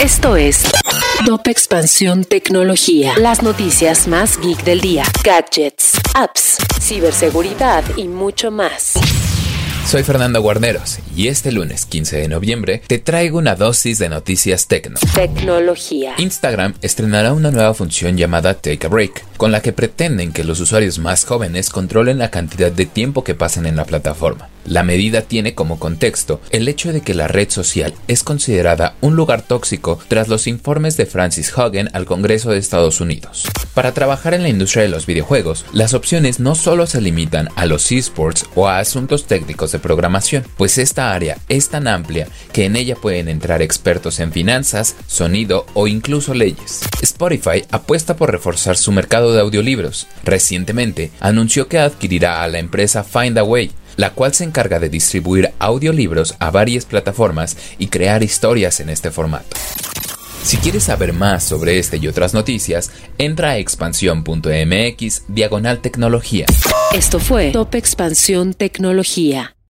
Esto es Top Expansión Tecnología. Las noticias más geek del día. Gadgets, apps, ciberseguridad y mucho más. Soy Fernando Guarneros y este lunes 15 de noviembre te traigo una dosis de noticias tecno. Tecnología. Instagram estrenará una nueva función llamada Take a Break, con la que pretenden que los usuarios más jóvenes controlen la cantidad de tiempo que pasan en la plataforma. La medida tiene como contexto el hecho de que la red social es considerada un lugar tóxico tras los informes de Francis Hogan al Congreso de Estados Unidos. Para trabajar en la industria de los videojuegos, las opciones no solo se limitan a los esports o a asuntos técnicos de programación, pues esta área es tan amplia que en ella pueden entrar expertos en finanzas, sonido o incluso leyes. Spotify apuesta por reforzar su mercado de audiolibros. Recientemente anunció que adquirirá a la empresa Findaway, la cual se encarga de distribuir audiolibros a varias plataformas y crear historias en este formato. Si quieres saber más sobre este y otras noticias, entra a expansión.mx diagonal tecnología. Esto fue Top Expansión Tecnología.